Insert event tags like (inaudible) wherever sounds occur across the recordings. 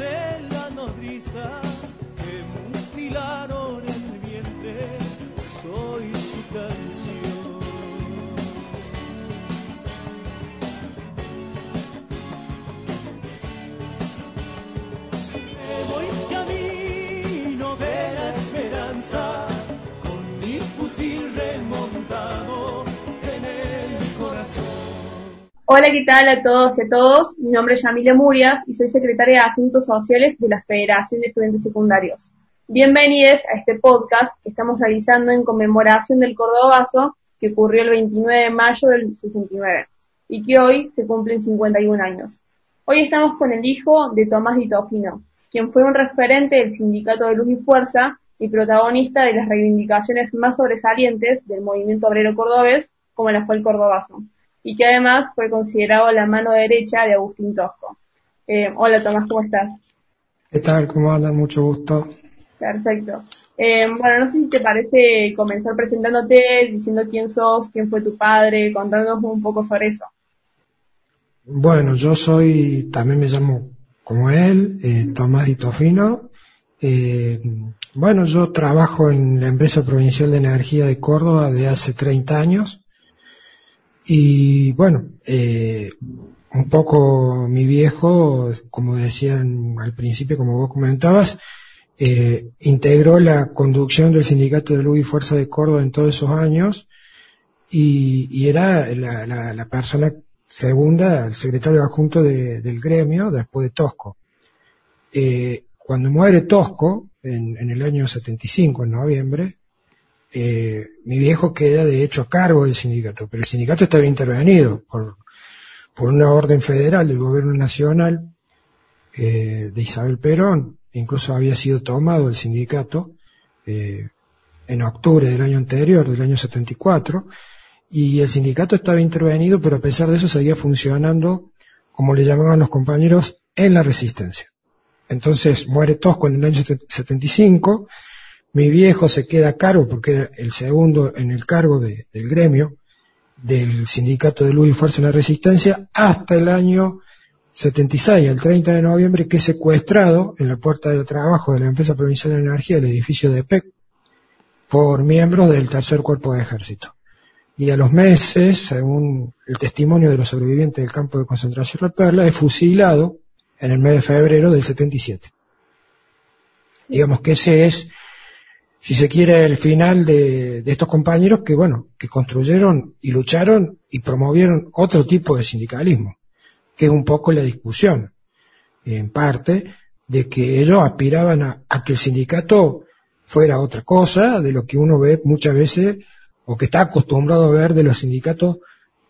de la nodriza Hola, ¿qué tal a todos y a todos? Mi nombre es Yamile Murias y soy secretaria de Asuntos Sociales de la Federación de Estudiantes Secundarios. Bienvenidos a este podcast que estamos realizando en conmemoración del Cordobazo que ocurrió el 29 de mayo del 69 y que hoy se cumplen 51 años. Hoy estamos con el hijo de Tomás Di Tofino, quien fue un referente del Sindicato de Luz y Fuerza y protagonista de las reivindicaciones más sobresalientes del movimiento obrero cordobés, como la fue el Cordobazo y que además fue considerado la mano derecha de Agustín Tosco. Eh, hola Tomás, ¿cómo estás? ¿Qué tal? ¿Cómo andan? Mucho gusto. Perfecto. Eh, bueno, no sé si te parece comenzar presentándote, diciendo quién sos, quién fue tu padre, contándonos un poco sobre eso. Bueno, yo soy, también me llamo como él, eh, Tomás Di Tofino. Eh, bueno, yo trabajo en la empresa provincial de energía de Córdoba de hace 30 años. Y bueno, eh, un poco mi viejo, como decían al principio, como vos comentabas, eh, integró la conducción del Sindicato de Luz y Fuerza de Córdoba en todos esos años y, y era la, la, la, persona segunda, el secretario adjunto de, del gremio después de Tosco. Eh, cuando muere Tosco, en, en, el año 75, en noviembre, eh, mi viejo queda de hecho a cargo del sindicato, pero el sindicato estaba intervenido por, una orden federal del gobierno nacional eh, de Isabel Perón, incluso había sido tomado el sindicato eh, en octubre del año anterior, del año 74, y el sindicato estaba intervenido, pero a pesar de eso seguía funcionando, como le llamaban los compañeros, en la resistencia. Entonces muere Tosco en el año 75, mi viejo se queda a cargo, porque era el segundo en el cargo de, del gremio, del sindicato de luz y fuerza en la resistencia, hasta el año 76, el 30 de noviembre, que es secuestrado en la puerta de trabajo de la empresa provincial de energía del edificio de PEC por miembros del tercer cuerpo de ejército. Y a los meses, según el testimonio de los sobrevivientes del campo de concentración La Perla, es fusilado en el mes de febrero del 77. Digamos que ese es si se quiere, el final de, de, estos compañeros que, bueno, que construyeron y lucharon y promovieron otro tipo de sindicalismo, que es un poco la discusión, en parte, de que ellos aspiraban a, a que el sindicato fuera otra cosa de lo que uno ve muchas veces o que está acostumbrado a ver de los sindicatos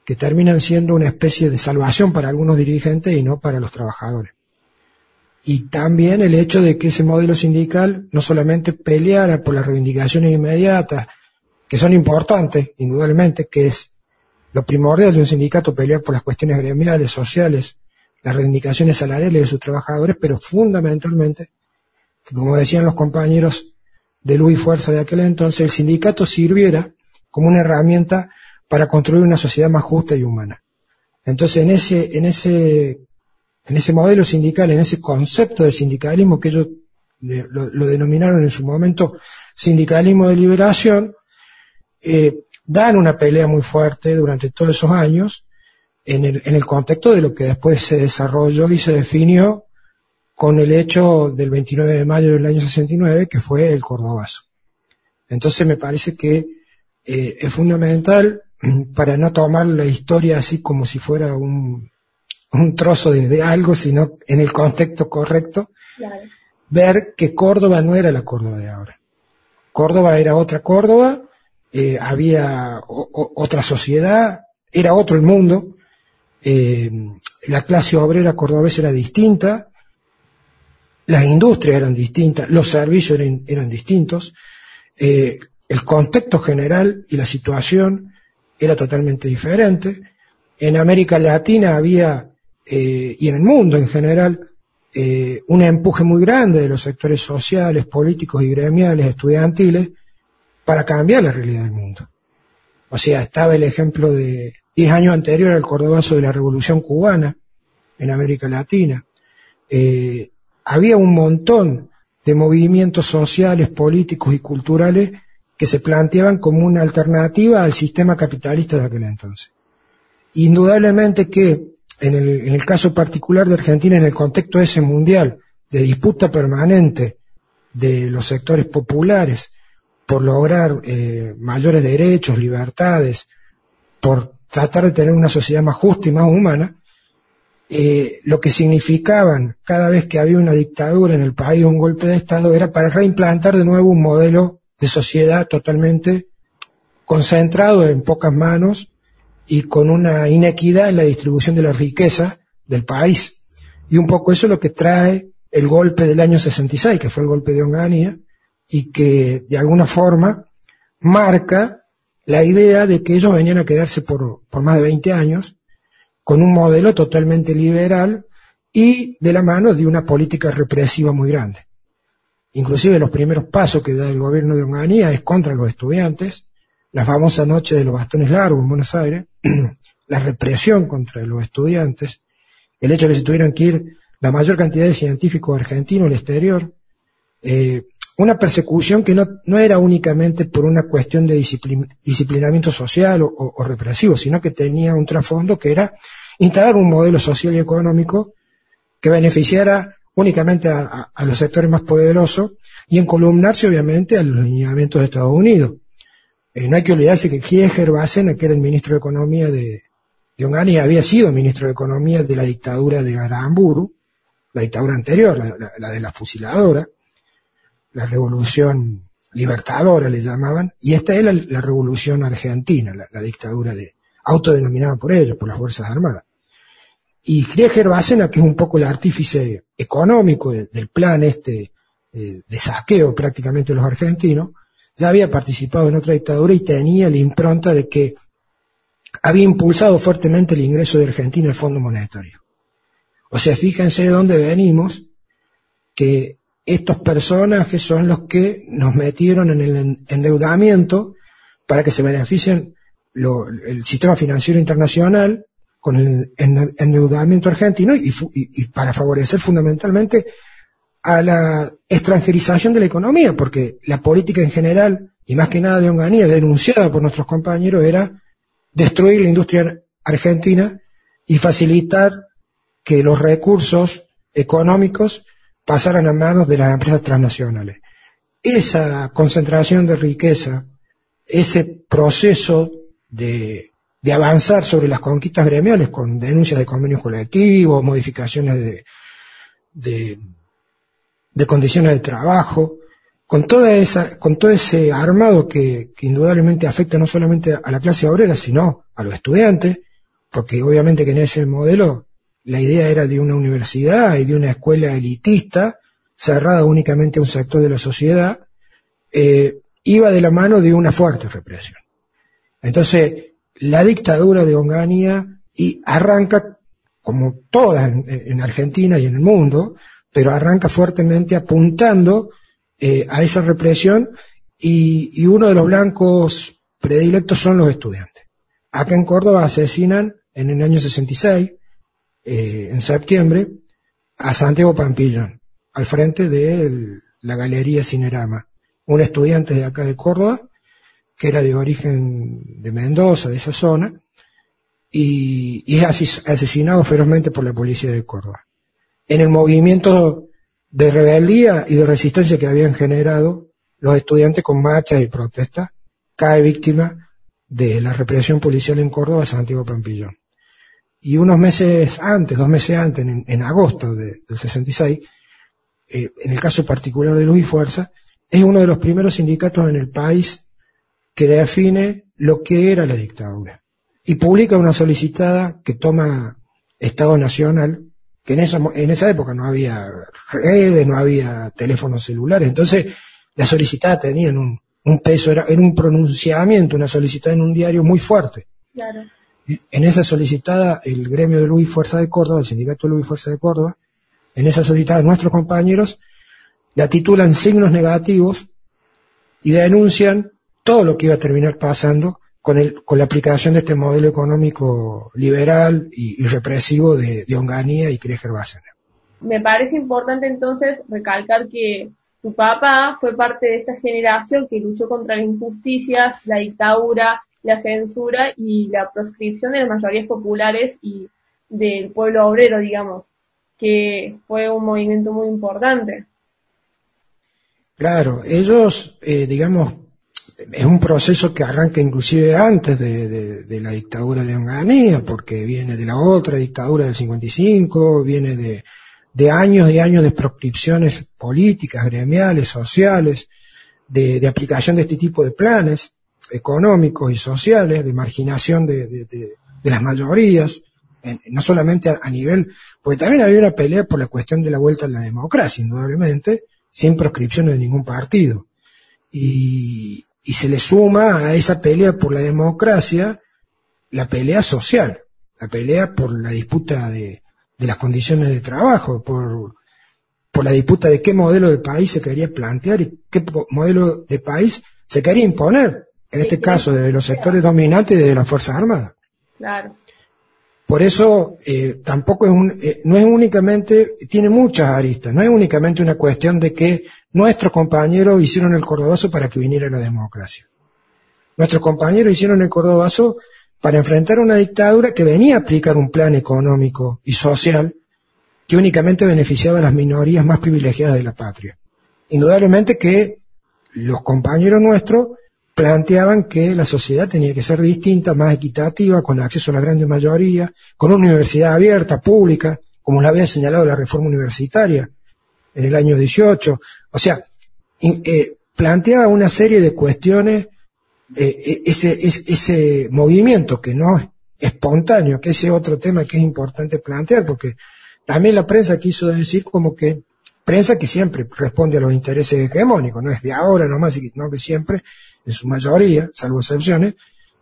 que terminan siendo una especie de salvación para algunos dirigentes y no para los trabajadores y también el hecho de que ese modelo sindical no solamente peleara por las reivindicaciones inmediatas, que son importantes, indudablemente, que es lo primordial de un sindicato pelear por las cuestiones gremiales, sociales, las reivindicaciones salariales de sus trabajadores, pero fundamentalmente, que como decían los compañeros de Luz y Fuerza de aquel entonces, el sindicato sirviera como una herramienta para construir una sociedad más justa y humana. Entonces, en ese, en ese en ese modelo sindical, en ese concepto de sindicalismo que ellos lo, denominaron en su momento sindicalismo de liberación, eh, dan una pelea muy fuerte durante todos esos años en el, en el contexto de lo que después se desarrolló y se definió con el hecho del 29 de mayo del año 69, que fue el Cordobazo. Entonces me parece que eh, es fundamental para no tomar la historia así como si fuera un, un trozo de, de, algo, sino en el contexto correcto, claro. ver que Córdoba no era la Córdoba de ahora. Córdoba era otra Córdoba, eh, había o, o, otra sociedad, era otro el mundo, eh, la clase obrera cordobesa era distinta, las industrias eran distintas, los servicios eran, eran distintos, eh, el contexto general y la situación era totalmente diferente. En América Latina había eh, y en el mundo en general, eh, un empuje muy grande de los sectores sociales, políticos y gremiales, estudiantiles, para cambiar la realidad del mundo. O sea, estaba el ejemplo de 10 años anterior al cordobazo de la Revolución Cubana en América Latina. Eh, había un montón de movimientos sociales, políticos y culturales que se planteaban como una alternativa al sistema capitalista de aquel entonces. Indudablemente que en el, en el caso particular de Argentina, en el contexto ese mundial de disputa permanente de los sectores populares por lograr eh, mayores derechos, libertades, por tratar de tener una sociedad más justa y más humana, eh, lo que significaban cada vez que había una dictadura en el país un golpe de Estado era para reimplantar de nuevo un modelo de sociedad totalmente concentrado en pocas manos y con una inequidad en la distribución de la riqueza del país. Y un poco eso es lo que trae el golpe del año 66, que fue el golpe de Onganía, y que de alguna forma marca la idea de que ellos venían a quedarse por, por más de 20 años con un modelo totalmente liberal y de la mano de una política represiva muy grande. Inclusive los primeros pasos que da el gobierno de Onganía es contra los estudiantes, la famosa noche de los bastones largos en Buenos Aires, (clears throat) la represión contra los estudiantes, el hecho de que se tuvieran que ir la mayor cantidad de científicos argentinos al exterior, eh, una persecución que no, era únicamente por una cuestión de disciplinamiento social o, represivo, sino que tenía un trasfondo que era instalar un modelo social y económico que beneficiara únicamente a, los sectores más poderosos y encolumnarse obviamente a los lineamientos de Estados Unidos. Eh, no hay que olvidarse que Kieger Bassen, que era el ministro de Economía de, de había sido ministro de Economía de la dictadura de Aramburu, la dictadura anterior, la, de la fusiladora, la revolución libertadora le llamaban, y esta es la, revolución argentina, la, dictadura de, autodenominada por ellos, por las Fuerzas Armadas. Y Krieger Bacena, que es un poco el artífice económico del plan este eh, de saqueo prácticamente de los argentinos, ya había participado en otra dictadura y tenía la impronta de que había impulsado fuertemente el ingreso de Argentina al Fondo Monetario. O sea, fíjense de dónde venimos, que estos personajes son los que nos metieron en el endeudamiento para que se beneficien el sistema financiero internacional con el endeudamiento argentino y, para favorecer fundamentalmente a la extranjerización de la economía, porque la política en general, y más que nada de Onganía, denunciada por nuestros compañeros, era destruir la industria argentina y facilitar que los recursos económicos pasaran a manos de las empresas transnacionales. Esa concentración de riqueza, ese proceso de, avanzar sobre las conquistas gremiales con denuncias de convenios colectivos, modificaciones de, de, de condiciones de trabajo, con toda esa, con todo ese armado que, que, indudablemente afecta no solamente a la clase obrera, sino a los estudiantes, porque obviamente que en ese modelo la idea era de una universidad y de una escuela elitista, cerrada únicamente a un sector de la sociedad, eh, iba de la mano de una fuerte represión. Entonces, la dictadura de Onganía y arranca, como todas en, Argentina y en el mundo, pero arranca fuertemente apuntando eh, a esa represión y, y uno de los blancos predilectos son los estudiantes. Acá en Córdoba asesinan en el año 66 eh, en septiembre a Santiago Pampillón, al frente de la Galería Cinerama, un estudiante de acá de Córdoba, que era de origen de Mendoza, de esa zona, y, y es asesinado ferozmente por la policía de Córdoba. En el movimiento de rebeldía y de resistencia que habían generado los estudiantes con marchas y protestas, cae víctima de la represión policial en Córdoba Santiago Pampillón. Y unos meses antes, dos meses antes, en, agosto del 66, eh, en el caso particular de Luz y Fuerza, es uno de los primeros sindicatos en el país que define lo que era la dictadura. Y publica una solicitada que toma Estado Nacional, que en esa, en esa época no había redes, no había teléfonos celulares, entonces la solicitada tenía un, un peso, era, era un pronunciamiento, una solicitada en un diario muy fuerte. Claro. En esa solicitada, el gremio de Luis Fuerza de Córdoba, el sindicato de Luis Fuerza de Córdoba, en esa solicitada nuestros compañeros la titulan signos negativos y denuncian todo lo que iba a terminar pasando con, el, con la aplicación de este modelo económico liberal y, represivo de, de Onganía y Krieger Bassener. me parece importante entonces recalcar que tu papá fue parte de esta generación que luchó contra las injusticias, la dictadura, la censura y la proscripción de las mayorías populares y del pueblo obrero, digamos, que fue un movimiento muy importante. Claro, ellos, eh, digamos, es un proceso que arranca inclusive antes de, la dictadura de Onganía, porque viene de la otra dictadura del 55, viene de, de años y años de proscripciones políticas, gremiales, sociales, de, aplicación de este tipo de planes económicos y sociales, de marginación de, las mayorías, no solamente a, nivel, porque también había una pelea por la cuestión de la vuelta a la democracia, indudablemente, sin proscripciones de ningún partido. Y, y se le suma a esa pelea por la democracia la pelea social, la pelea por la disputa de, de las condiciones de trabajo, por, por la disputa de qué modelo de país se quería plantear y qué modelo de país se quería imponer, en este caso de los sectores dominantes de las Fuerzas Armadas. Claro. Por eso eh, tampoco es un, eh, no es únicamente, tiene muchas aristas, no es únicamente una cuestión de que nuestros compañeros hicieron el cordobazo para que viniera la democracia. Nuestros compañeros hicieron el cordobazo para enfrentar una dictadura que venía a aplicar un plan económico y social que únicamente beneficiaba a las minorías más privilegiadas de la patria. Indudablemente que los compañeros nuestros planteaban que la sociedad tenía que ser distinta, más equitativa, con acceso a la gran mayoría, con una universidad abierta, pública, como la había señalado la reforma universitaria en el año 18. O sea, eh, planteaba una serie de cuestiones, eh, e, ese, ese movimiento que no es espontáneo, que ese otro tema que es importante plantear, porque también la prensa quiso decir como que prensa que siempre responde a los intereses hegemónicos, no es de ahora nomás, sino que siempre en su mayoría, salvo excepciones,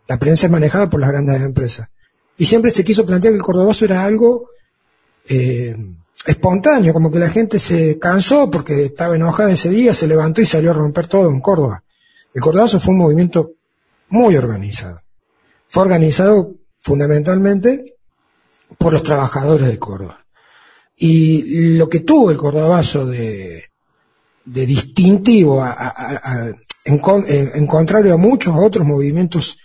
la prensa es manejada por las grandes empresas. Y siempre se quiso plantear que el cordobazo era algo eh, espontáneo, como que la gente se cansó porque estaba enojada ese día, se levantó y salió a romper todo en Córdoba. El cordobazo fue un movimiento muy organizado. Fue organizado fundamentalmente por los trabajadores de Córdoba. Y lo que tuvo el cordobazo de, distintivo a, en, contrario a muchos otros movimientos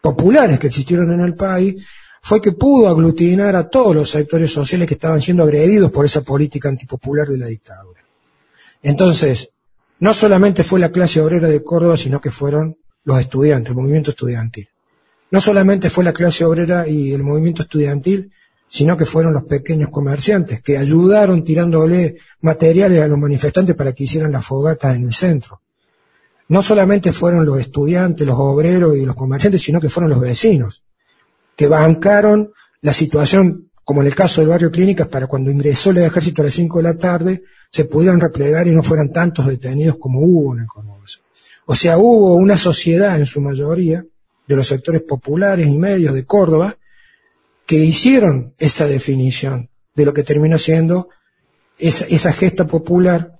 populares que existieron en el país, fue que pudo aglutinar a todos los sectores sociales que estaban siendo agredidos por esa política antipopular de la dictadura. Entonces, no solamente fue la clase obrera de Córdoba, sino que fueron los estudiantes, el movimiento estudiantil. No solamente fue la clase obrera y el movimiento estudiantil, sino que fueron los pequeños comerciantes que ayudaron tirándole materiales a los manifestantes para que hicieran las fogatas en el centro no solamente fueron los estudiantes, los obreros y los comerciantes, sino que fueron los vecinos, que bancaron la situación, como en el caso del barrio Clínicas, para cuando ingresó el ejército a las 5 de la tarde, se pudieran replegar y no fueran tantos detenidos como hubo en el Congreso. O sea, hubo una sociedad en su mayoría, de los sectores populares y medios de Córdoba, que hicieron esa definición de lo que terminó siendo esa, esa gesta popular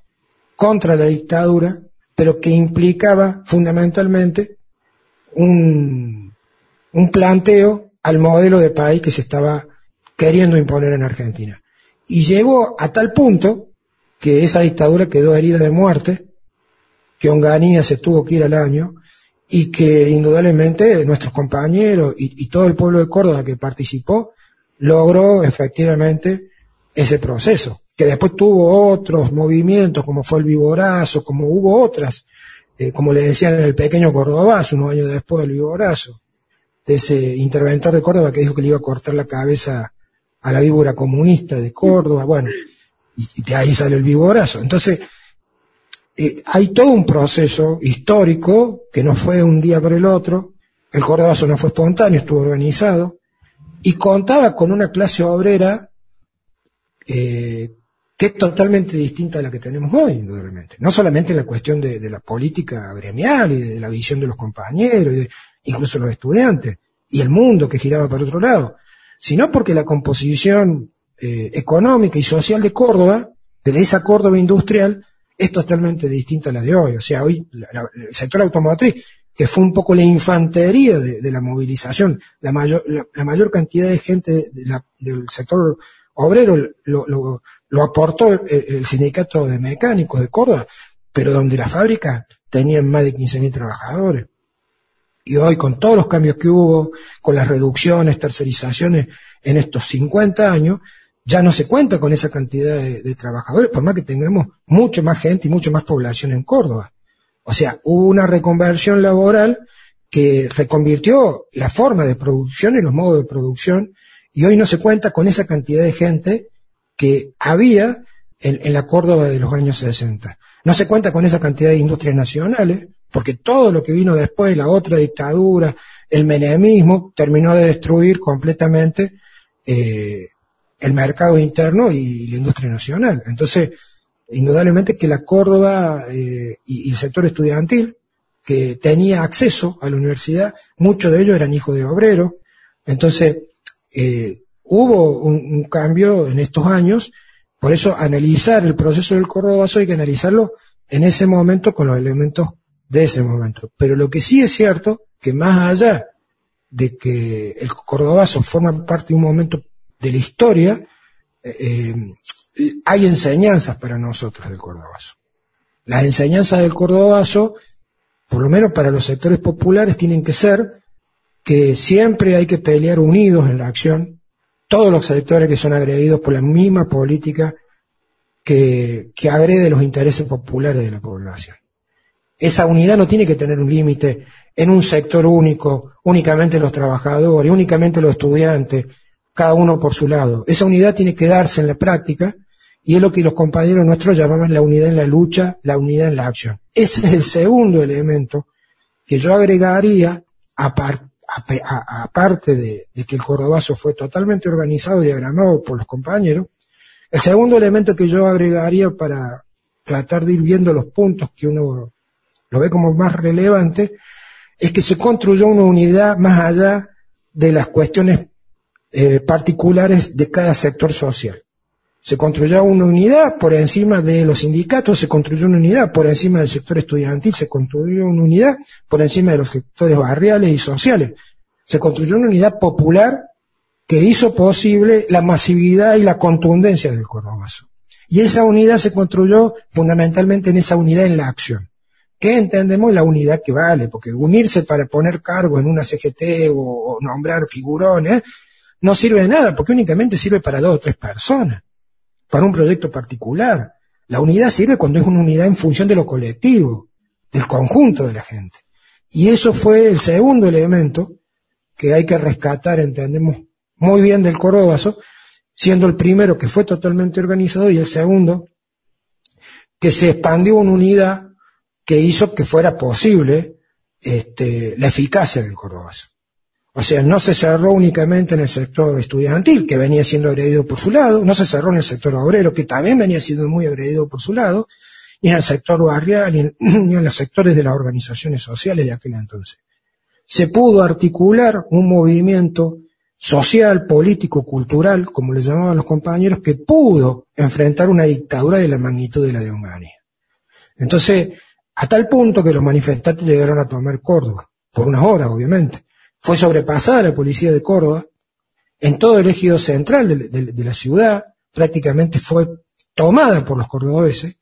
contra la dictadura pero que implicaba fundamentalmente un, un planteo al modelo de país que se estaba queriendo imponer en Argentina. Y llegó a tal punto que esa dictadura quedó herida de muerte, que Onganía se tuvo que ir al año, y que indudablemente nuestros compañeros y, todo el pueblo de Córdoba que participó logró efectivamente ese proceso que después tuvo otros movimientos, como fue el Viborazo, como hubo otras, eh, como le decían el pequeño Cordobazo, unos años después del Viborazo, de ese interventor de Córdoba que dijo que le iba a cortar la cabeza a la víbora comunista de Córdoba, bueno, y de ahí sale el Viborazo. Entonces, eh, hay todo un proceso histórico que no fue un día para el otro, el Cordobazo no fue espontáneo, estuvo organizado, y contaba con una clase obrera eh, que es totalmente distinta a la que tenemos hoy, indudablemente. No solamente en la cuestión de, la política gremial y de la visión de los compañeros, y incluso los estudiantes, y el mundo que giraba para otro lado, sino porque la composición eh, económica y social de Córdoba, de esa Córdoba industrial, es totalmente distinta a la de hoy. O sea, hoy el sector automotriz, que fue un poco la infantería de, la movilización, la mayor, la, mayor cantidad de gente del sector obrero lo, aportó el, el, sindicato de mecánicos de Córdoba, pero donde la fábrica tenían más de 15.000 trabajadores. Y hoy, con todos los cambios que hubo, con las reducciones, tercerizaciones en estos 50 años, ya no se cuenta con esa cantidad de, trabajadores, por más que tengamos mucho más gente y mucho más población en Córdoba. O sea, hubo una reconversión laboral que reconvirtió la forma de producción y los modos de producción, y hoy no se cuenta con esa cantidad de gente que había en, en la Córdoba de los años 60. No se cuenta con esa cantidad de industrias nacionales, porque todo lo que vino después, la otra dictadura, el menemismo, terminó de destruir completamente eh, el mercado interno y la industria nacional. Entonces, indudablemente que la Córdoba eh, y, el sector estudiantil, que tenía acceso a la universidad, muchos de ellos eran hijos de obreros. Entonces, eh, hubo un, un, cambio en estos años, por eso analizar el proceso del Córdobazo hay que analizarlo en ese momento con los elementos de ese momento. Pero lo que sí es cierto, que más allá de que el Cordobazo forma parte de un momento de la historia, eh, hay enseñanzas para nosotros del Cordobazo. Las enseñanzas del Cordobazo, por lo menos para los sectores populares, tienen que ser que siempre hay que pelear unidos en la acción, todos los sectores que son agredidos por la misma política que, que agrede los intereses populares de la población. Esa unidad no tiene que tener un límite en un sector único, únicamente los trabajadores, únicamente los estudiantes, cada uno por su lado. Esa unidad tiene que darse en la práctica y es lo que los compañeros nuestros llamaban la unidad en la lucha, la unidad en la acción. Ese es el segundo elemento que yo agregaría, aparte de, de que el Cordobazo fue totalmente organizado y diagramado por los compañeros, el segundo elemento que yo agregaría para tratar de ir viendo los puntos que uno lo ve como más relevante, es que se construyó una unidad más allá de las cuestiones eh, particulares de cada sector social. Se construyó una unidad por encima de los sindicatos, se construyó una unidad por encima del sector estudiantil, se construyó una unidad por encima de los sectores barriales y sociales. Se construyó una unidad popular que hizo posible la masividad y la contundencia del Cordobazo. Y esa unidad se construyó fundamentalmente en esa unidad en la acción. ¿Qué entendemos la unidad que vale? Porque unirse para poner cargo en una CGT o, o nombrar figurones no sirve de nada, porque únicamente sirve para dos o tres personas, para un proyecto particular. La unidad sirve cuando es una unidad en función de lo colectivo, del conjunto de la gente. Y eso fue el segundo elemento que hay que rescatar, entendemos muy bien del Corobazo, siendo el primero que fue totalmente organizado y el segundo que se expandió una unidad que hizo que fuera posible este, la eficacia del Cordobazo. O sea, no se cerró únicamente en el sector estudiantil, que venía siendo agredido por su lado, no se cerró en el sector obrero, que también venía siendo muy agredido por su lado, ni en el sector barrial, ni en, (clears throat) los sectores de las organizaciones sociales de aquel entonces. Se pudo articular un movimiento social, político, cultural, como le llamaban los compañeros, que pudo enfrentar una dictadura de la magnitud de la de Hungría. Entonces, a tal punto que los manifestantes llegaron a tomar Córdoba, por unas horas, obviamente. Fue sobrepasada la policía de Córdoba, en todo el ejido central de, la ciudad, prácticamente fue tomada por los cordobeses,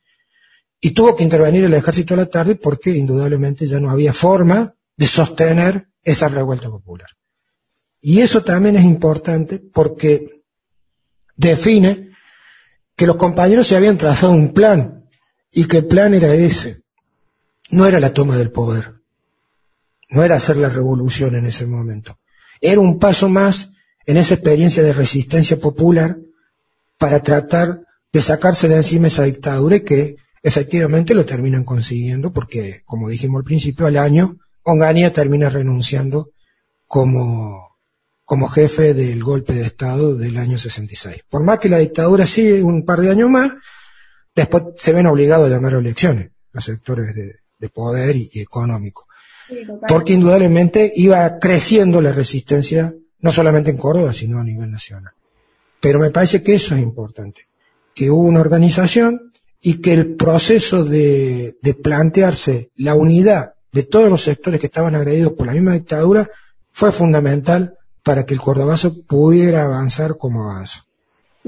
y tuvo que intervenir el ejército a la tarde porque indudablemente ya no había forma de sostener esa revuelta popular. Y eso también es importante porque define que los compañeros se habían trazado un plan y que el plan era ese no era la toma del poder, no era hacer la revolución en ese momento, era un paso más en esa experiencia de resistencia popular para tratar de sacarse de encima esa dictadura y que efectivamente lo terminan consiguiendo porque, como dijimos al principio, al año, Onganía termina renunciando como, como jefe del golpe de Estado del año 66. Por más que la dictadura sigue un par de años más, después se ven obligados a llamar a elecciones los sectores de, de poder y, y económico. Porque indudablemente iba creciendo la resistencia, no solamente en Córdoba, sino a nivel nacional. Pero me parece que eso es importante, que hubo una organización y que el proceso de, de plantearse la unidad de todos los sectores que estaban agredidos por la misma dictadura fue fundamental para que el cordobazo pudiera avanzar como avanzó.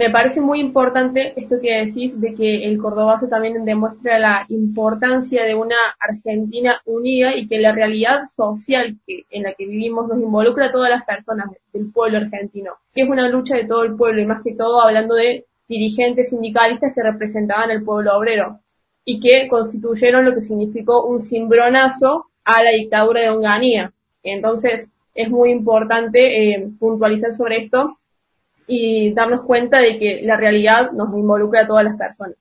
Me parece muy importante esto que decís de que el cordobazo también demuestra la importancia de una Argentina unida y que la realidad social que, en la que vivimos nos involucra a todas las personas del pueblo argentino, que es una lucha de todo el pueblo y más que todo hablando de dirigentes sindicalistas que representaban el pueblo obrero y que constituyeron lo que significó un cimbronazo a la dictadura de Onganía. Entonces, es muy importante eh, puntualizar sobre esto y darnos cuenta de que la realidad nos involucra a todas las personas.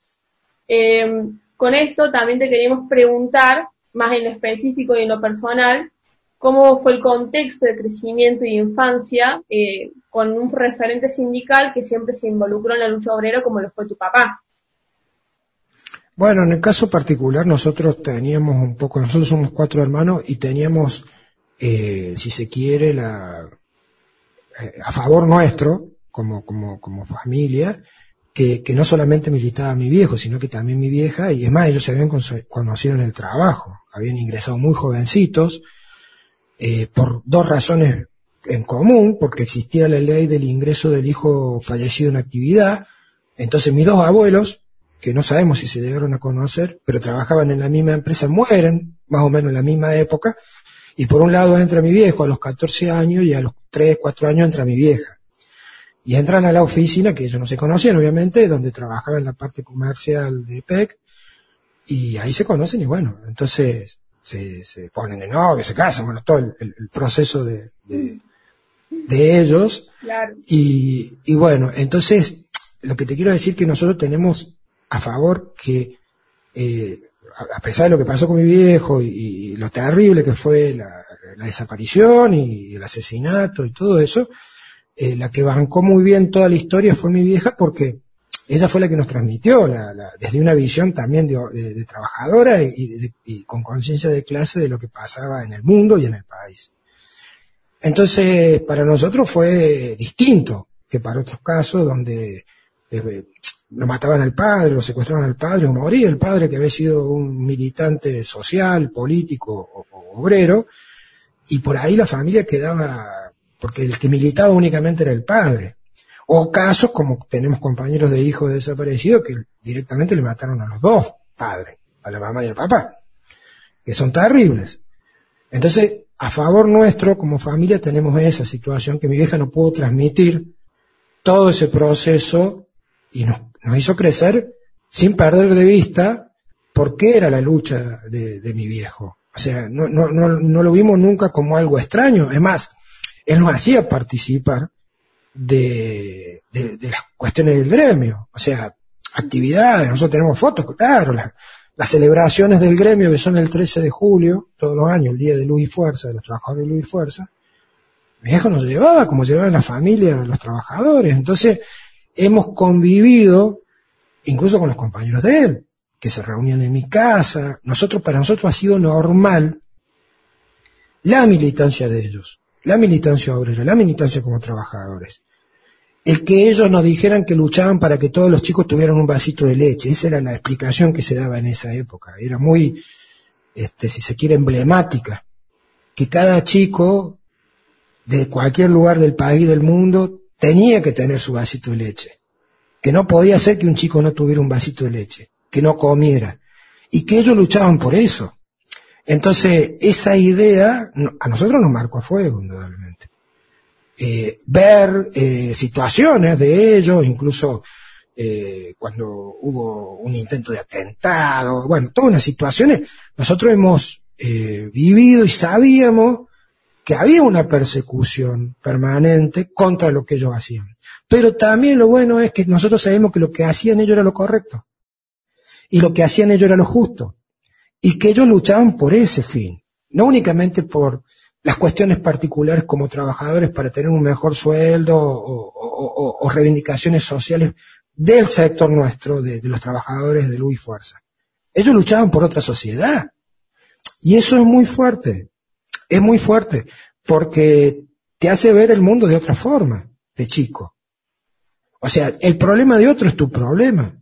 Eh, con esto también te queríamos preguntar, más en lo específico y en lo personal, cómo fue el contexto de crecimiento y infancia eh, con un referente sindical que siempre se involucró en la lucha obrera como lo fue tu papá. Bueno, en el caso particular nosotros teníamos un poco, nosotros somos cuatro hermanos y teníamos, eh, si se quiere, la, a favor nuestro, como, como, como familia, que, que no solamente militaba mi viejo, sino que también mi vieja, y es más, ellos se habían conocido en el trabajo, habían ingresado muy jovencitos, eh, por dos razones en común, porque existía la ley del ingreso del hijo fallecido en actividad, entonces mis dos abuelos, que no sabemos si se llegaron a conocer, pero trabajaban en la misma empresa, mueren más o menos en la misma época, y por un lado entra mi viejo a los 14 años y a los 3, 4 años entra mi vieja y entran a la oficina, que ellos no se conocían obviamente, donde trabajaba en la parte comercial de PEC, y ahí se conocen y bueno, entonces se, se ponen de novio, se casan, bueno, todo el, proceso de, de, ellos. Y, y bueno, entonces, lo que te quiero decir que nosotros tenemos a favor que, eh, a pesar de lo que pasó con mi viejo y, lo terrible que fue la, la desaparición y el asesinato y todo eso, eh, la que bancó muy bien toda la historia fue mi vieja porque ella fue la que nos transmitió desde una visión también de, trabajadora y, con conciencia de clase de lo que pasaba en el mundo y en el país. Entonces, para nosotros fue distinto que para otros casos donde eh, lo mataban al padre, lo secuestraban al padre, o moría el padre que había sido un militante social, político o obrero, y por ahí la familia quedaba porque el que militaba únicamente era el padre. O casos como tenemos compañeros de hijos de desaparecidos que directamente le mataron a los dos padres, a la mamá y al papá, que son terribles. Entonces, a favor nuestro, como familia, tenemos esa situación que mi vieja no pudo transmitir todo ese proceso y nos, hizo crecer sin perder de vista por qué era la lucha de, de mi viejo. O sea, no, no, no, no lo vimos nunca como algo extraño. Es más, él nos hacía participar de, de, las cuestiones del gremio, o sea, actividades, nosotros tenemos fotos, claro, las, celebraciones del gremio que son el 13 de julio, todos los años, el día de luz y fuerza, de los trabajadores de luz y fuerza, mi viejo nos llevaba como llevaban la familia los trabajadores, entonces hemos convivido incluso con los compañeros de él, que se reunían en mi casa, nosotros, para nosotros ha sido normal la militancia de ellos la militancia obrera, la militancia como trabajadores. El que ellos nos dijeran que luchaban para que todos los chicos tuvieran un vasito de leche, esa era la explicación que se daba en esa época. Era muy, este, si se quiere, emblemática. Que cada chico de cualquier lugar del país, del mundo, tenía que tener su vasito de leche. Que no podía ser que un chico no tuviera un vasito de leche, que no comiera. Y que ellos luchaban por eso. Entonces, esa idea a nosotros nos marcó a fuego, indudablemente. Eh, ver eh, situaciones de ellos, incluso eh, cuando hubo un intento de atentado, bueno, todas unas situaciones, nosotros hemos vivido y sabíamos que había una persecución permanente contra lo que ellos hacían. Pero también lo bueno es que nosotros sabemos que lo que hacían ellos era lo correcto. Y lo que hacían ellos era lo justo y que ellos luchaban por ese fin, no únicamente por las cuestiones particulares como trabajadores para tener un mejor sueldo o, reivindicaciones sociales del sector nuestro, de, los trabajadores de luz y fuerza. Ellos luchaban por otra sociedad. Y eso es muy fuerte, es muy fuerte, porque te hace ver el mundo de otra forma, de chico. O sea, el problema de otro es tu problema.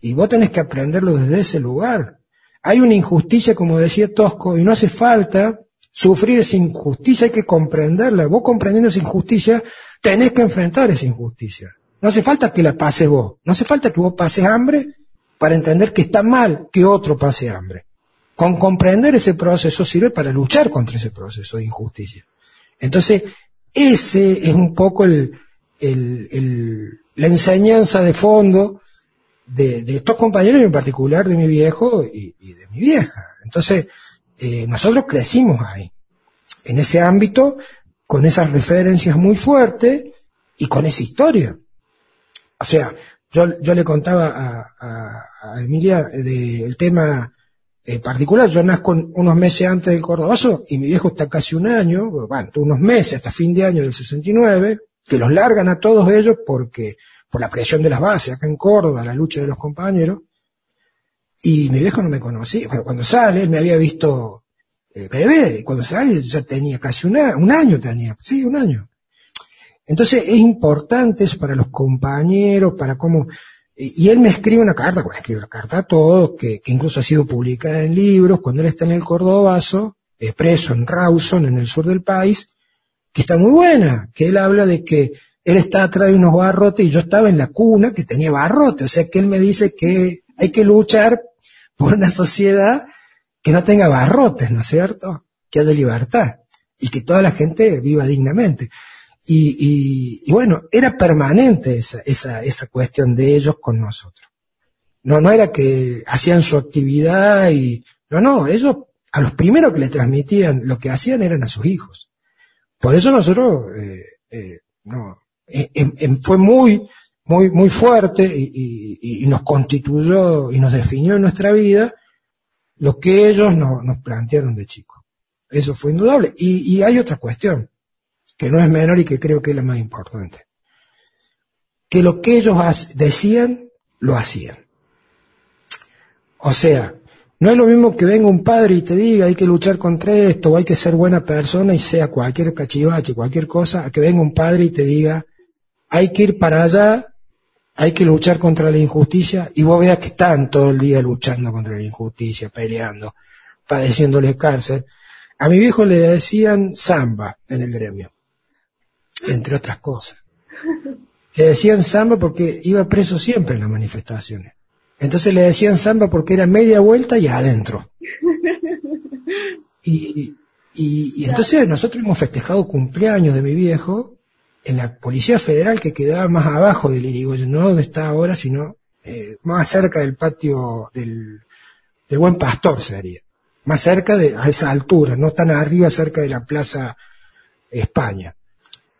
Y vos tenés que aprenderlo desde ese lugar. Hay una injusticia, como decía Tosco, y no hace falta sufrir esa injusticia, hay que comprenderla. Vos comprendiendo esa injusticia, tenés que enfrentar esa injusticia. No hace falta que la pases vos, no hace falta que vos pases hambre para entender que está mal que otro pase hambre. Con comprender ese proceso sirve para luchar contra ese proceso de injusticia. Entonces, ese es un poco el, la enseñanza de fondo de, estos compañeros y en particular de mi viejo y, de mi vieja. Entonces, eh, nosotros crecimos ahí, en ese ámbito, con esas referencias muy fuertes y con esa historia. O sea, yo, yo le contaba a, Emilia del tema eh, particular, yo nazco unos meses antes del Cordobazo y mi viejo está casi un año, bueno, unos meses hasta fin de año del 69, que los largan a todos ellos porque por la presión de las bases acá en Córdoba, la lucha de los compañeros, y mi viejo no me conocía. Cuando sale, él me había visto eh, bebé, y cuando sale ya tenía casi un año tenía, sí, un año. Entonces es importante eso para los compañeros, para cómo... Y él me escribe una carta, bueno, escribe una carta a todos, que, incluso ha sido publicada en libros, cuando él está en el Cordobazo, preso en Rawson, en el sur del país, que está muy buena, que él habla de que él está atrás de unos barrotes y yo estaba en la cuna que tenía barrotes, o sea que él me dice que hay que luchar por una sociedad que no tenga barrotes, ¿no es cierto? Que haya libertad y que toda la gente viva dignamente. Y, bueno, era permanente esa, esa, esa cuestión de ellos con nosotros. No, no era que hacían su actividad y, no, no, ellos a los primeros que le transmitían lo que hacían eran a sus hijos. Por eso nosotros, eh, eh, no, fue muy, muy, muy fuerte y, nos constituyó y nos definió en nuestra vida lo que ellos nos plantearon de chicos. Eso fue indudable. Y, hay otra cuestión, que no es menor y que creo que es la más importante. Que lo que ellos decían, lo hacían. O sea, no es lo mismo que venga un padre y te diga hay que luchar contra esto, o hay que ser buena persona y sea cualquier cachivache, cualquier cosa, a que venga un padre y te diga hay que ir para allá, hay que luchar contra la injusticia, y vos veas que están todo el día luchando contra la injusticia, peleando, padeciéndole cárcel. A mi viejo le decían samba en el gremio, entre otras cosas. Le decían samba porque iba preso siempre en las manifestaciones. Entonces le decían samba porque era media vuelta y adentro. (laughs) Y, y, y entonces nosotros hemos festejado cumpleaños de mi viejo en la Policía Federal que quedaba más abajo del Irigoyen, no donde está ahora, sino eh, más cerca del patio del, del Buen Pastor sería. Más cerca de, a esa altura, no tan arriba cerca de la Plaza España.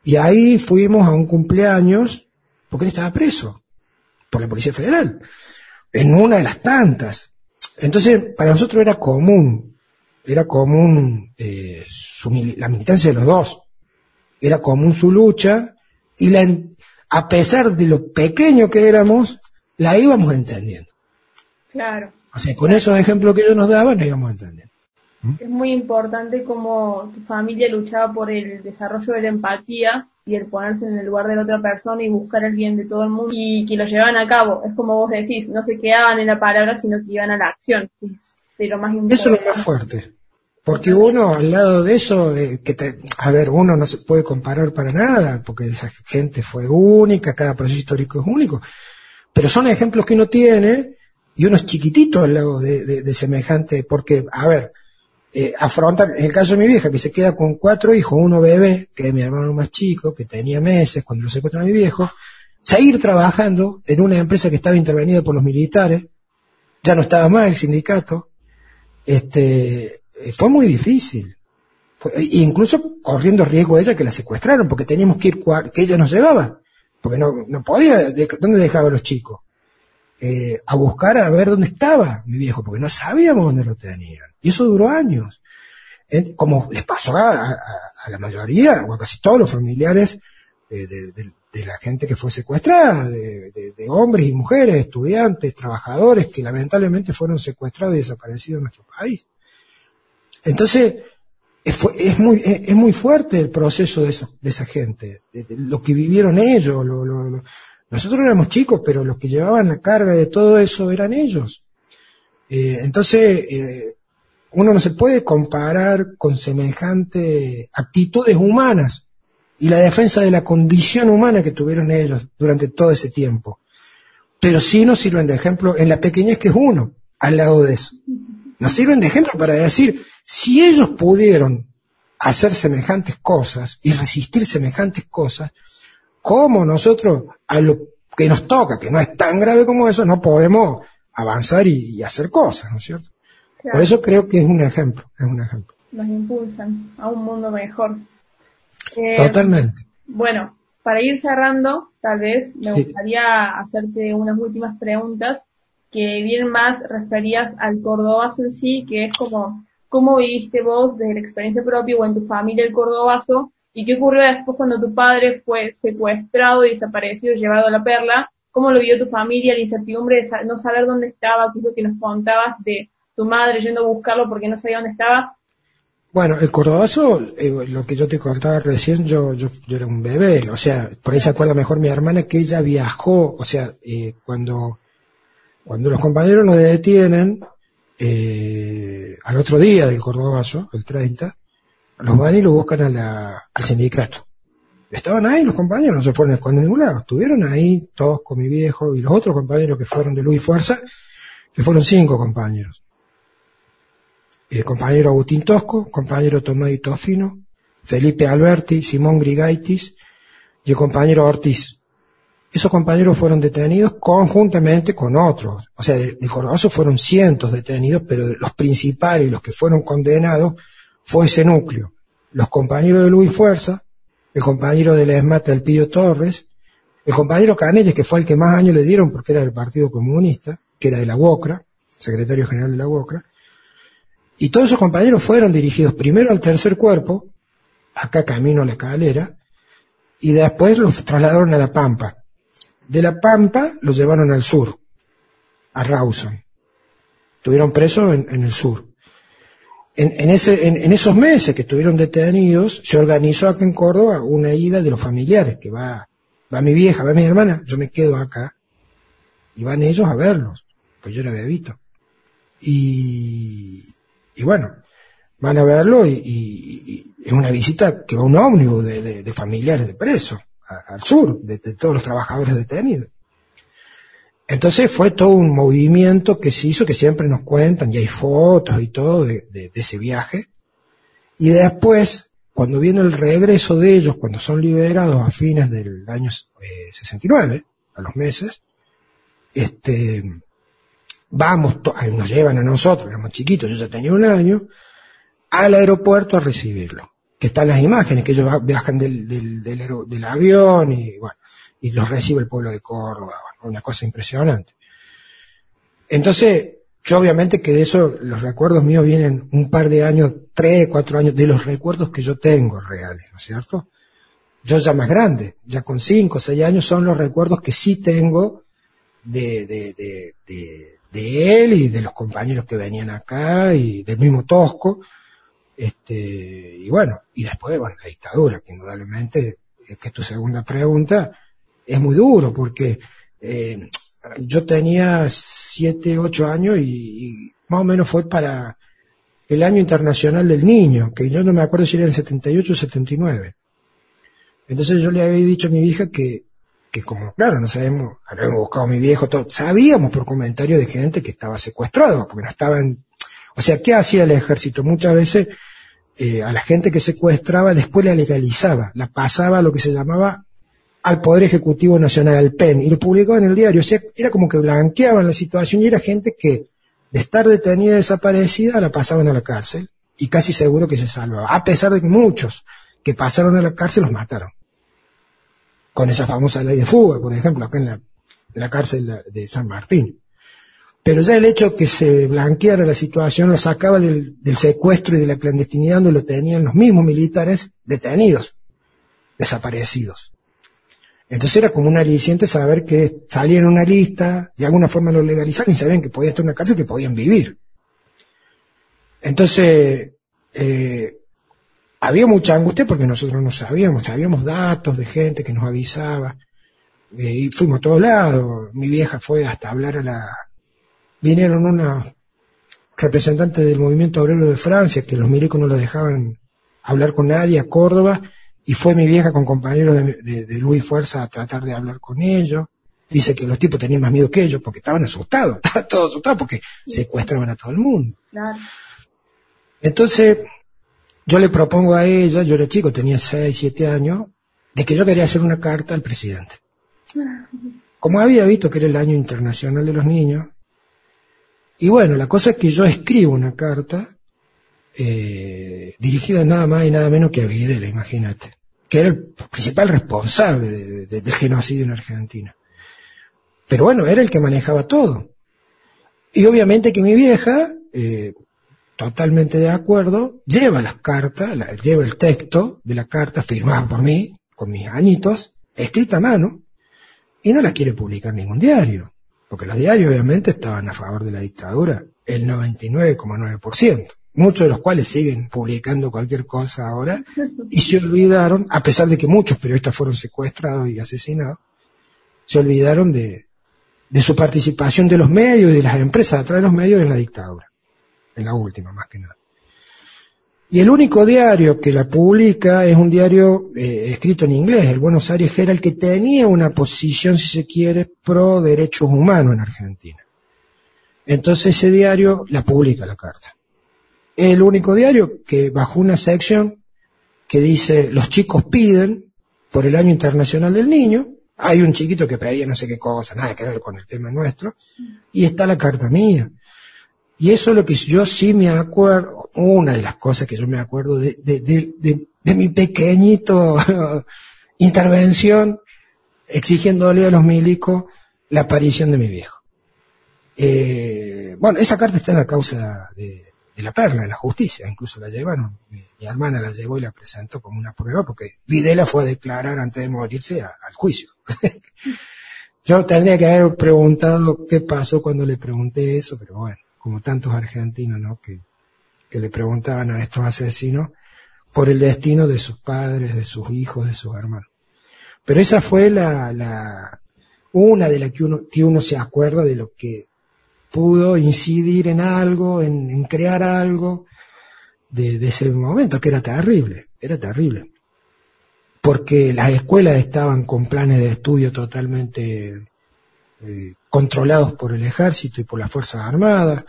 Y ahí fuimos a un cumpleaños, porque él estaba preso, por la Policía Federal, en una de las tantas. Entonces, para nosotros era común, era común eh, la militancia de los dos era común su lucha y la, a pesar de lo pequeño que éramos, la íbamos entendiendo. Claro. O sea, con esos ejemplos que ellos nos daban, la íbamos entendiendo. ¿Mm? Es muy importante cómo tu familia luchaba por el desarrollo de la empatía y el ponerse en el lugar de la otra persona y buscar el bien de todo el mundo y que lo llevaban a cabo. Es como vos decís, no se quedaban en la palabra, sino que iban a la acción. lo más Eso es lo más fuerte. Porque uno, al lado de eso, eh, que te, a ver, uno no se puede comparar para nada, porque esa gente fue única, cada proceso histórico es único. Pero son ejemplos que uno tiene, y uno es chiquitito al lado de, semejante, porque, a ver, eh, afrontar, en el caso de mi vieja, que se queda con cuatro hijos, uno bebé, que es mi hermano más chico, que tenía meses cuando lo secuestran a mi viejo, seguir trabajando en una empresa que estaba intervenida por los militares, ya no estaba más el sindicato, este, fue muy difícil. E incluso corriendo riesgo ella que la secuestraron, porque teníamos que ir, que ella nos llevaba, porque no, no podía, ¿dónde dejaba a los chicos? Eh, a buscar a ver dónde estaba mi viejo, porque no sabíamos dónde lo tenían. Y eso duró años. como les pasó a, la mayoría, o a casi todos los familiares de, de, la gente que fue secuestrada, de, hombres y mujeres, estudiantes, trabajadores, que lamentablemente fueron secuestrados y desaparecidos en nuestro país. Entonces, es, muy, es, muy fuerte el proceso de, eso, de esa gente, de, lo que vivieron ellos. nosotros éramos chicos, pero los que llevaban la carga de todo eso eran ellos. Eh, entonces, eh, uno no se puede comparar con semejantes actitudes humanas y la defensa de la condición humana que tuvieron ellos durante todo ese tiempo. Pero sí nos sirven de ejemplo en la pequeñez que es uno, al lado de eso. Nos sirven de ejemplo para decir, si ellos pudieron hacer semejantes cosas y resistir semejantes cosas, ¿cómo nosotros a lo que nos toca, que no es tan grave como eso, no podemos avanzar y, y hacer cosas, ¿no es cierto? Claro, Por eso creo que es un ejemplo, es un ejemplo. nos impulsan a un mundo mejor. Eh, Totalmente. Bueno, para ir cerrando, tal vez me Sí. gustaría hacerte unas últimas preguntas que vienen más referidas al cordobazo en sí, que es como, ¿cómo viviste vos desde la experiencia propia o en tu familia el cordobazo? ¿Y qué ocurrió después cuando tu padre fue secuestrado desaparecido, llevado a la perla? ¿Cómo lo vivió tu familia? La incertidumbre de no saber dónde estaba, qué es lo que nos contabas de tu madre yendo a buscarlo porque no sabía dónde estaba. Bueno, el cordobazo, eh, lo que yo te contaba recién, yo, yo, yo era un bebé, o sea, por ahí se acuerda mejor mi hermana que ella viajó, o sea, eh, cuando, cuando los compañeros nos detienen, eh, al otro día del cordobazo, el 30, los van y lo buscan a la, al sindicato. Estaban ahí los compañeros, no se fueron a ningún lado, estuvieron ahí todos con mi viejo y los otros compañeros que fueron de Luz y Fuerza, que fueron cinco compañeros el compañero Agustín Tosco, compañero Tomás Tofino, Felipe Alberti, Simón Grigaitis y el compañero Ortiz. Esos compañeros fueron detenidos conjuntamente con otros. O sea, de, de fueron cientos detenidos, pero los principales los que fueron condenados fue ese núcleo. Los compañeros de Luis Fuerza, el compañero de la ESMATA Elpidio Torres, el compañero Canelles, que fue el que más años le dieron porque era del Partido Comunista, que era de la UOCRA, secretario general de la UOCRA, y todos esos compañeros fueron dirigidos primero al tercer cuerpo, acá camino a la escalera, y después los trasladaron a La Pampa. De La Pampa los llevaron al sur, a Rawson. Estuvieron presos en, el sur. En, en ese, en, esos meses que estuvieron detenidos, se organizó acá en Córdoba una ida de los familiares, que va, va mi vieja, va mi hermana, yo me quedo acá, y van ellos a verlos, pues yo era bebito. Y, y bueno, van a verlo y, es una visita que va un ómnibus de- de familiares de presos al sur, de, todos los trabajadores detenidos. Entonces fue todo un movimiento que se hizo, que siempre nos cuentan, y hay fotos y todo de, ese viaje. Y después, cuando viene el regreso de ellos, cuando son liberados a fines del año eh, 69, a los meses, este, vamos, nos llevan a nosotros, éramos chiquitos, yo ya tenía un año, al aeropuerto a recibirlo. Que están las imágenes, que ellos viajan del, del, del, avión y bueno, y los recibe el pueblo de Córdoba, una cosa impresionante. Entonces, yo obviamente que de eso, los recuerdos míos vienen un par de años, tres, cuatro años, de los recuerdos que yo tengo reales, ¿no es cierto? Yo ya más grande, ya con cinco, seis años son los recuerdos que sí tengo de, de, de, de, de él y de los compañeros que venían acá y del mismo Tosco. Este, y bueno, y después, bueno, la dictadura, que indudablemente, es que tu segunda pregunta, es muy duro porque eh, yo tenía siete, ocho años y, y más o menos fue para el año internacional del niño, que yo no me acuerdo si era en 78 o 79. Entonces yo le había dicho a mi hija que, que como, claro, no sabemos, habíamos buscado a mi viejo, todo, sabíamos por comentarios de gente que estaba secuestrado, porque no estaban, o sea, ¿qué hacía el ejército? Muchas veces eh, a la gente que secuestraba después la legalizaba, la pasaba a lo que se llamaba al Poder Ejecutivo Nacional, al PEN, y lo publicaba en el diario. O sea, era como que blanqueaban la situación y era gente que de estar detenida y desaparecida la pasaban a la cárcel y casi seguro que se salvaba, a pesar de que muchos que pasaron a la cárcel los mataron. Con esa famosa ley de fuga, por ejemplo, acá en la, en la cárcel de San Martín. Pero ya el hecho que se blanqueara la situación lo sacaba del, secuestro y de la clandestinidad donde lo tenían los mismos militares detenidos, desaparecidos. Entonces era como un aliciente saber que salían una lista, de alguna forma lo legalizaban y sabían que podían estar en una cárcel, que podían vivir. Entonces, eh, había mucha angustia porque nosotros no sabíamos, sabíamos datos de gente que nos avisaba, eh, y fuimos a todos lados. Mi vieja fue hasta hablar a la, vinieron unos representantes del movimiento obrero de Francia, que los milicos no la dejaban hablar con nadie a Córdoba, y fue mi vieja con compañeros de, de, de Luis Fuerza a tratar de hablar con ellos. Dice que los tipos tenían más miedo que ellos porque estaban asustados, (laughs) estaban todos asustados porque secuestraban a todo el mundo. Claro. Entonces, yo le propongo a ella, yo era chico, tenía 6, 7 años, de que yo quería hacer una carta al presidente. Como había visto que era el año internacional de los niños, y bueno, la cosa es que yo escribo una carta eh, dirigida nada más y nada menos que a Videla, imagínate, que era el principal responsable de- de- del genocidio en Argentina. Pero bueno, era el que manejaba todo. Y obviamente que mi vieja, eh, totalmente de acuerdo, lleva las cartas, lleva el texto de la carta firmada por mí, con mis añitos, escrita a mano, y no la quiere publicar ningún diario, porque los diarios obviamente estaban a favor de la dictadura, el 99,9%, muchos de los cuales siguen publicando cualquier cosa ahora, y se olvidaron, a pesar de que muchos periodistas fueron secuestrados y asesinados, se olvidaron de, de su participación de los medios y de las empresas a través de los medios en la dictadura en la última más que nada. Y el único diario que la publica es un diario eh, escrito en inglés, el Buenos Aires Herald, que tenía una posición, si se quiere, pro derechos humanos en Argentina. Entonces ese diario la publica la carta. El único diario que bajo una sección que dice los chicos piden por el año internacional del niño, hay un chiquito que pedía no sé qué cosa, nada que ver con el tema nuestro, y está la carta mía. Y eso es lo que yo sí me acuerdo, una de las cosas que yo me acuerdo de, de, de, de- mi pequeñito (laughs) intervención exigiéndole a los milicos la aparición de mi viejo. Eh, bueno, esa carta está en la causa de, la perla, de la justicia, incluso la llevaron, mi, hermana la llevó y la presentó como una prueba porque Videla fue a declarar antes de morirse al juicio. (laughs) Yo tendría que haber preguntado qué pasó cuando le pregunté eso, pero bueno, como tantos argentinos, ¿no? Que, que le preguntaban a estos asesinos por el destino de sus padres, de sus hijos, de sus hermanos. Pero esa fue la, la, una de las que uno, que uno se acuerda de lo que pudo incidir en algo, en, crear algo de, de ese momento, que era terrible, era terrible. Porque las escuelas estaban con planes de estudio totalmente eh, controlados por el ejército y por las Fuerzas Armadas,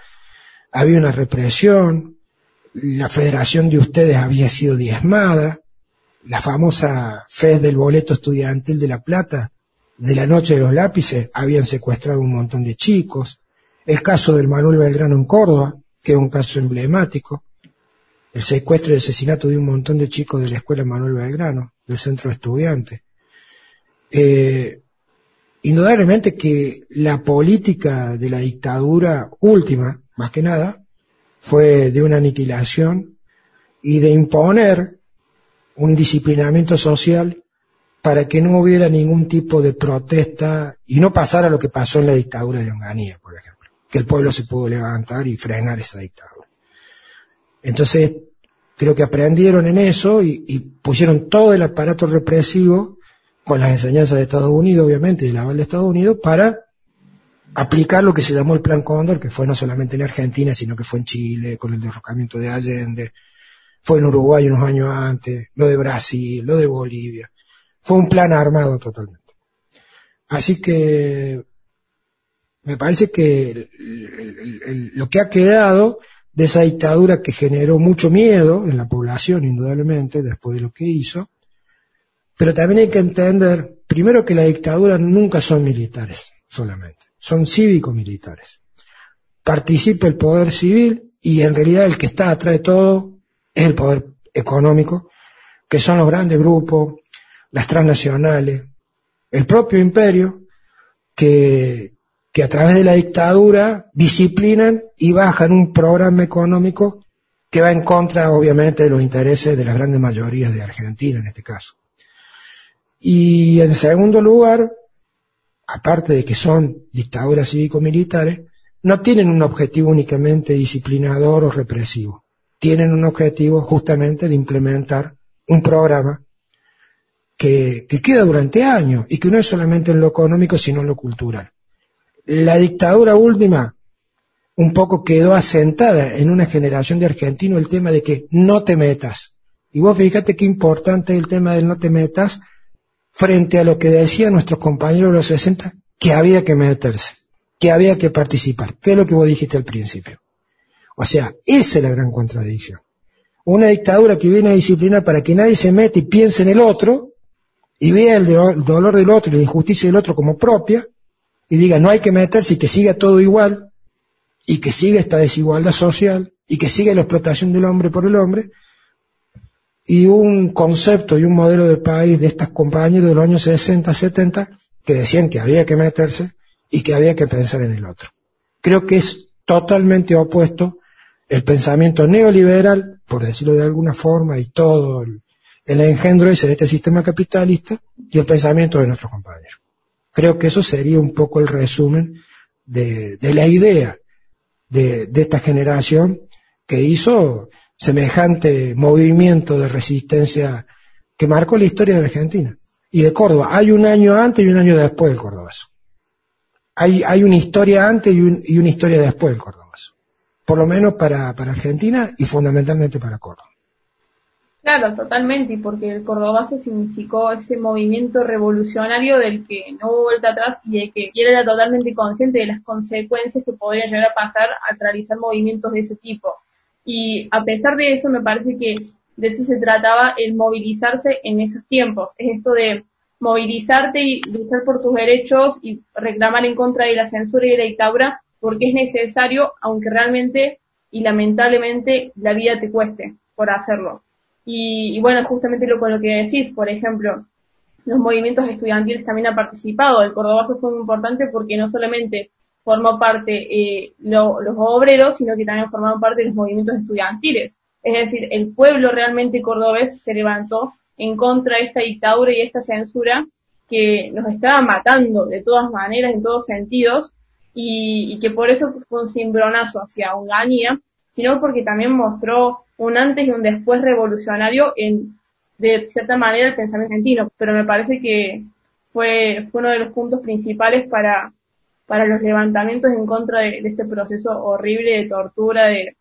había una represión, la federación de ustedes había sido diezmada, la famosa FED del boleto estudiantil de La Plata, de la noche de los lápices, habían secuestrado un montón de chicos, el caso del Manuel Belgrano en Córdoba, que es un caso emblemático, el secuestro y asesinato de un montón de chicos de la escuela Manuel Belgrano, del centro de estudiantes. Eh, indudablemente que la política de la dictadura última, más que nada, fue de una aniquilación y de imponer un disciplinamiento social para que no hubiera ningún tipo de protesta y no pasara lo que pasó en la dictadura de Onganía, por ejemplo, que el pueblo se pudo levantar y frenar esa dictadura. Entonces, creo que aprendieron en eso y, pusieron todo el aparato represivo con las enseñanzas de Estados Unidos, obviamente, y el aval de Estados Unidos, para aplicar lo que se llamó el Plan Cóndor, que fue no solamente en Argentina, sino que fue en Chile, con el derrocamiento de Allende, fue en Uruguay unos años antes, lo de Brasil, lo de Bolivia. Fue un plan armado totalmente. Así que me parece que el- lo que ha quedado de esa dictadura que generó mucho miedo en la población, indudablemente, después de lo que hizo, pero también hay que entender, primero que la dictadura nunca son militares solamente, son cívico-militares. Participa el poder civil y en realidad el que está atrás de todo es el poder económico, que son los grandes grupos, las transnacionales, el propio imperio, que, que a través de la dictadura disciplinan y bajan un programa económico que va en contra, obviamente, de los intereses de las grandes mayorías de Argentina, en este caso. Y en segundo lugar, aparte de que son dictaduras cívico-militares, no tienen un objetivo únicamente disciplinador o represivo. Tienen un objetivo justamente de implementar un programa que, que queda durante años y que no es solamente en lo económico, sino en lo cultural. La dictadura última un poco quedó asentada en una generación de argentinos el tema de que no te metas Y vos fíjate qué importante es el tema del no te metas frente a lo que decían nuestros compañeros de los 60, que había que meterse, que había que participar, que es lo que vos dijiste al principio. O sea, esa es la gran contradicción. Una dictadura que viene a disciplinar para que nadie se mete y piense en el otro, y vea el, dolor del otro y la injusticia del otro como propia, y diga no hay que meterse y que siga todo igual, y que siga esta desigualdad social, y que siga la explotación del hombre por el hombre, y un concepto y un modelo de país de estas compañías de los años 60, 70, que decían que había que meterse y que había que pensar en el otro. Creo que es totalmente opuesto el pensamiento neoliberal, por decirlo de alguna forma, y todo el, engendro ese de este sistema capitalista, y el pensamiento de nuestros compañeros. Creo que eso sería un poco el resumen de, la idea de, de esta generación que hizo semejante movimiento de resistencia que marcó la historia de Argentina y de Córdoba. Hay un año antes y un año después del Cordobazo. Hay, hay una historia antes y, y una historia después del Cordobazo. Por lo menos para, para Argentina y fundamentalmente para Córdoba. Claro, totalmente, porque el Cordobazo significó ese movimiento revolucionario del que no hubo vuelta atrás y de que era totalmente consciente de las consecuencias que podrían llegar a pasar al realizar movimientos de ese tipo. Y a pesar de eso, me parece que de eso se trataba el movilizarse en esos tiempos. Es esto de movilizarte y luchar por tus derechos y reclamar en contra de la censura y de la dictadura porque es necesario, aunque realmente y lamentablemente la vida te cueste por hacerlo. Y, bueno, justamente lo con lo que decís, por ejemplo, los movimientos estudiantiles también han participado. El Cordobazo fue muy importante porque no solamente formó parte eh, los obreros, sino que también formaron parte de los movimientos estudiantiles. Es decir, el pueblo realmente cordobés se levantó en contra de esta dictadura y esta censura que nos estaba matando de todas maneras, en todos sentidos, y, que por eso fue un cimbronazo hacia Onganía, sino porque también mostró un antes y un después revolucionario en, de cierta manera, el pensamiento argentino. Pero me parece que fue, fue uno de los puntos principales para, para los levantamientos en contra de, este proceso horrible de tortura, de,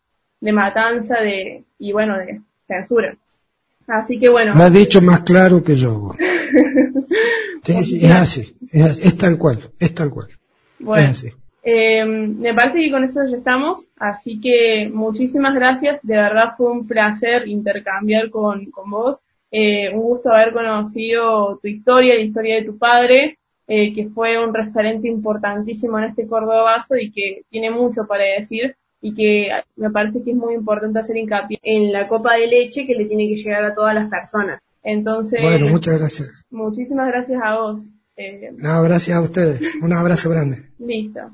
matanza, de y bueno, de censura. Así que bueno. Me has dicho más claro que yo. (laughs) es así, es tal cual, es tal cual. Bueno, eh, me parece que con eso ya estamos, así que muchísimas gracias, de verdad fue un placer intercambiar con, con vos, eh, un gusto haber conocido tu historia, la historia de tu padre, eh, que fue un referente importantísimo en este Cordobazo y que tiene mucho para decir y que me parece que es muy importante hacer hincapié en la copa de leche que le tiene que llegar a todas las personas. Entonces, bueno, muchas gracias. Muchísimas gracias a vos. Eh, no, gracias a ustedes. Un abrazo grande. Listo.